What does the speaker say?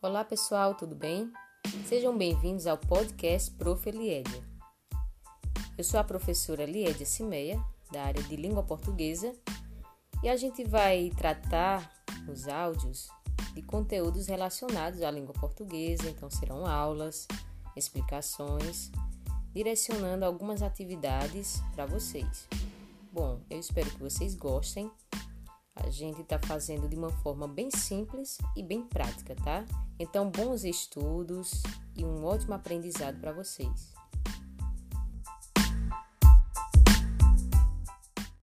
Olá pessoal, tudo bem? Sejam bem-vindos ao podcast Prof. Eliedia. Eu sou a professora Liedia Cimeia, da área de língua portuguesa, e a gente vai tratar nos áudios de conteúdos relacionados à língua portuguesa, então serão aulas, explicações, direcionando algumas atividades para vocês. Bom, eu espero que vocês gostem. A gente está fazendo de uma forma bem simples e bem prática, tá? Então, bons estudos e um ótimo aprendizado para vocês.